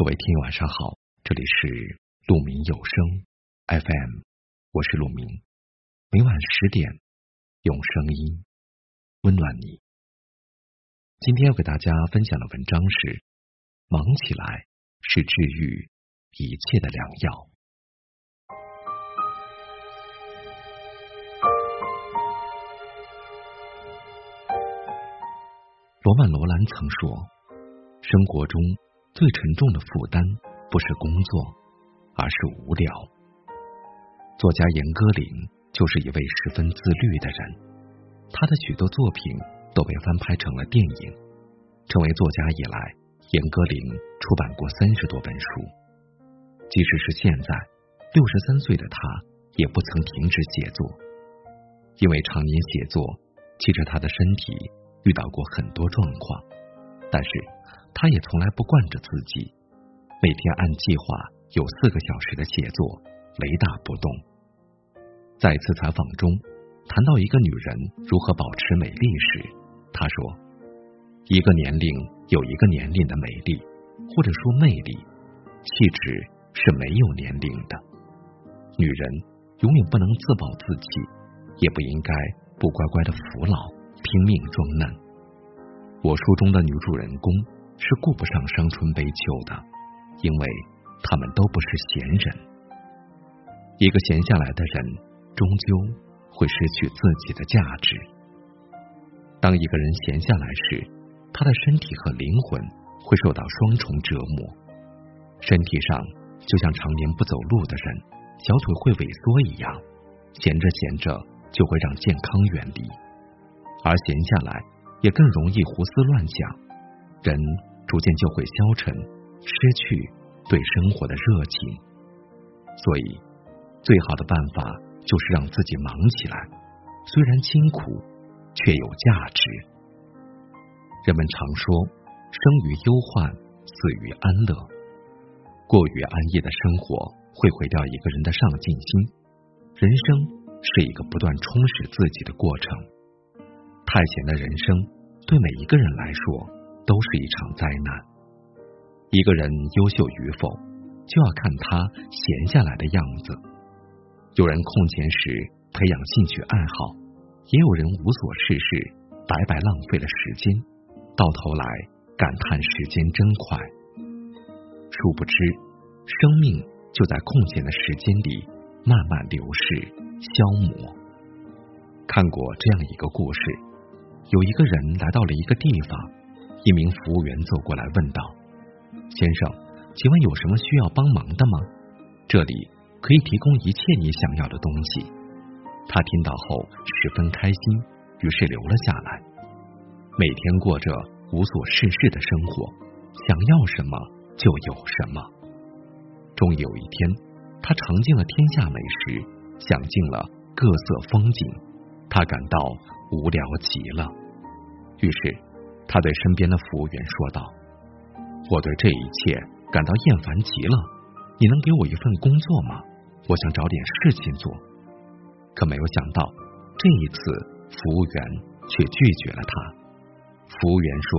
各位听友晚上好，这里是鹿鸣有声 FM，我是鹿鸣，每晚十点用声音温暖你。今天要给大家分享的文章是：忙起来是治愈一切的良药。罗曼·罗兰曾说，生活中。最沉重的负担不是工作，而是无聊。作家严歌苓就是一位十分自律的人，他的许多作品都被翻拍成了电影。成为作家以来，严歌苓出版过三十多本书。即使是现在，六十三岁的他也不曾停止写作，因为常年写作，其实他的身体遇到过很多状况，但是。他也从来不惯着自己，每天按计划有四个小时的写作，雷打不动。在一次采访中，谈到一个女人如何保持美丽时，他说：“一个年龄有一个年龄的美丽，或者说魅力，气质是没有年龄的。女人永远不能自暴自弃，也不应该不乖乖的服老，拼命装嫩。”我书中的女主人公。是顾不上伤春悲秋的，因为他们都不是闲人。一个闲下来的人，终究会失去自己的价值。当一个人闲下来时，他的身体和灵魂会受到双重折磨。身体上就像常年不走路的人，小腿会萎缩一样，闲着闲着就会让健康远离。而闲下来也更容易胡思乱想，人。逐渐就会消沉，失去对生活的热情。所以，最好的办法就是让自己忙起来，虽然辛苦，却有价值。人们常说，生于忧患，死于安乐。过于安逸的生活会毁掉一个人的上进心。人生是一个不断充实自己的过程。太闲的人生，对每一个人来说。都是一场灾难。一个人优秀与否，就要看他闲下来的样子。有人空闲时培养兴趣爱好，也有人无所事事，白白浪费了时间，到头来感叹时间真快。殊不知，生命就在空闲的时间里慢慢流逝、消磨。看过这样一个故事：有一个人来到了一个地方。一名服务员走过来问道：“先生，请问有什么需要帮忙的吗？这里可以提供一切你想要的东西。”他听到后十分开心，于是留了下来。每天过着无所事事的生活，想要什么就有什么。终于有一天，他尝尽了天下美食，享尽了各色风景，他感到无聊极了，于是。他对身边的服务员说道：“我对这一切感到厌烦极了，你能给我一份工作吗？我想找点事情做。”可没有想到，这一次服务员却拒绝了他。服务员说：“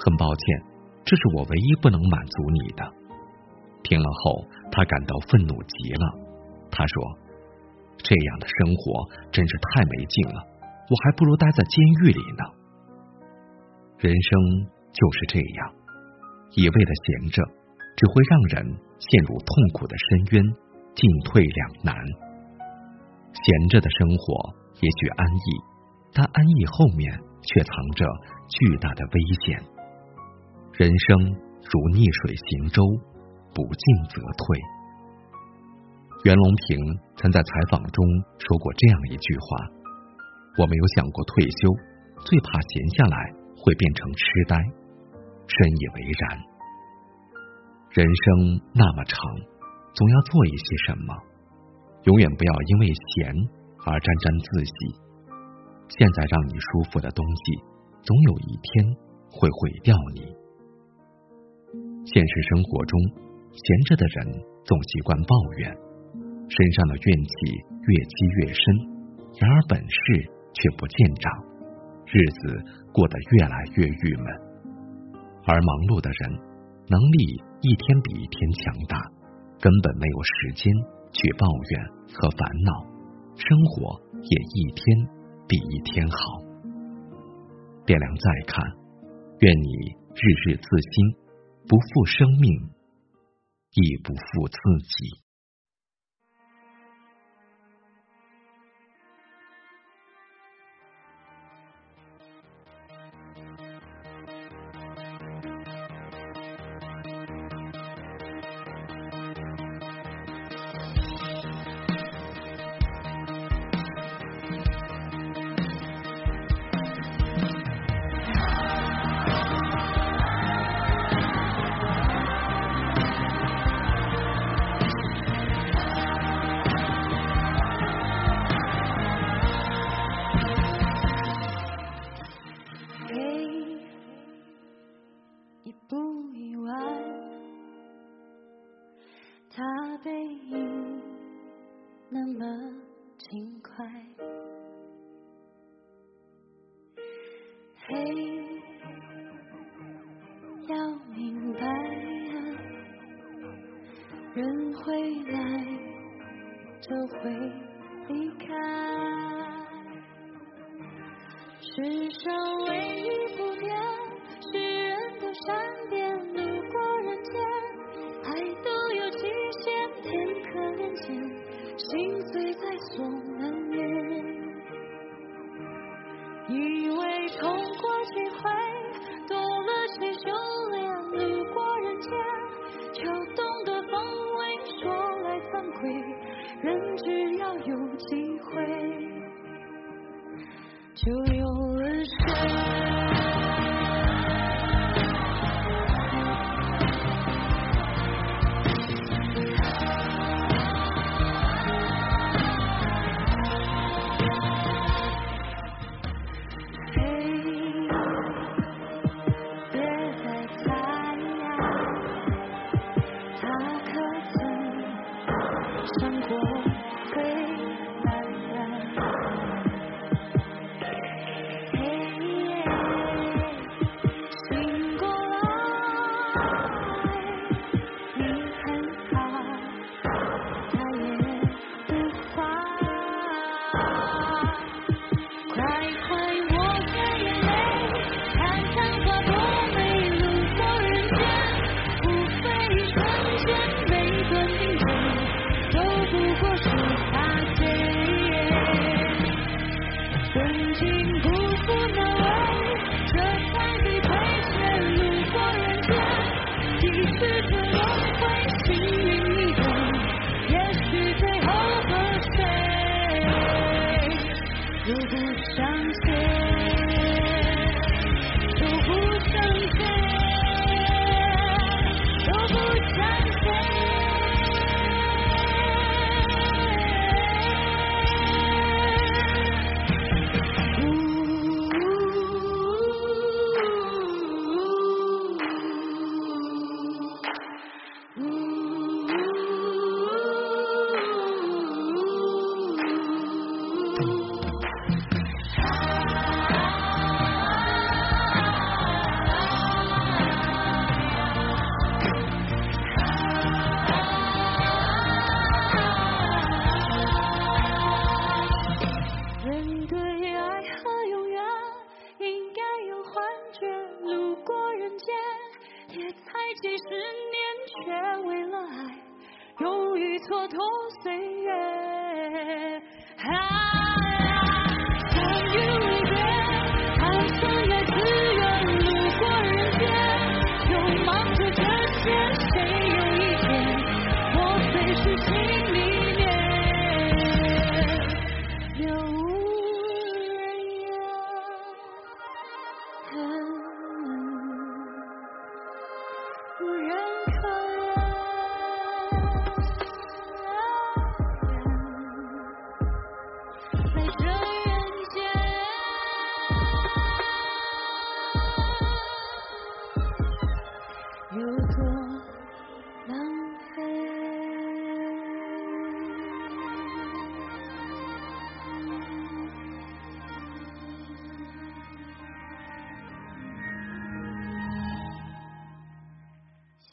很抱歉，这是我唯一不能满足你的。”听了后，他感到愤怒极了。他说：“这样的生活真是太没劲了，我还不如待在监狱里呢。”人生就是这样，一味的闲着，只会让人陷入痛苦的深渊，进退两难。闲着的生活也许安逸，但安逸后面却藏着巨大的危险。人生如逆水行舟，不进则退。袁隆平曾在采访中说过这样一句话：“我没有想过退休，最怕闲下来。”会变成痴呆，深以为然。人生那么长，总要做一些什么，永远不要因为闲而沾沾自喜。现在让你舒服的东西，总有一天会毁掉你。现实生活中，闲着的人总习惯抱怨，身上的怨气越积越深，然而本事却不见长。日子过得越来越郁闷，而忙碌的人能力一天比一天强大，根本没有时间去抱怨和烦恼，生活也一天比一天好。点亮再看，愿你日日自新，不负生命，亦不负自己。那么轻快。嘿，要明白啊，人会来就会离开，世上唯一不想见。才几十年却为了爱勇于蹉跎岁月。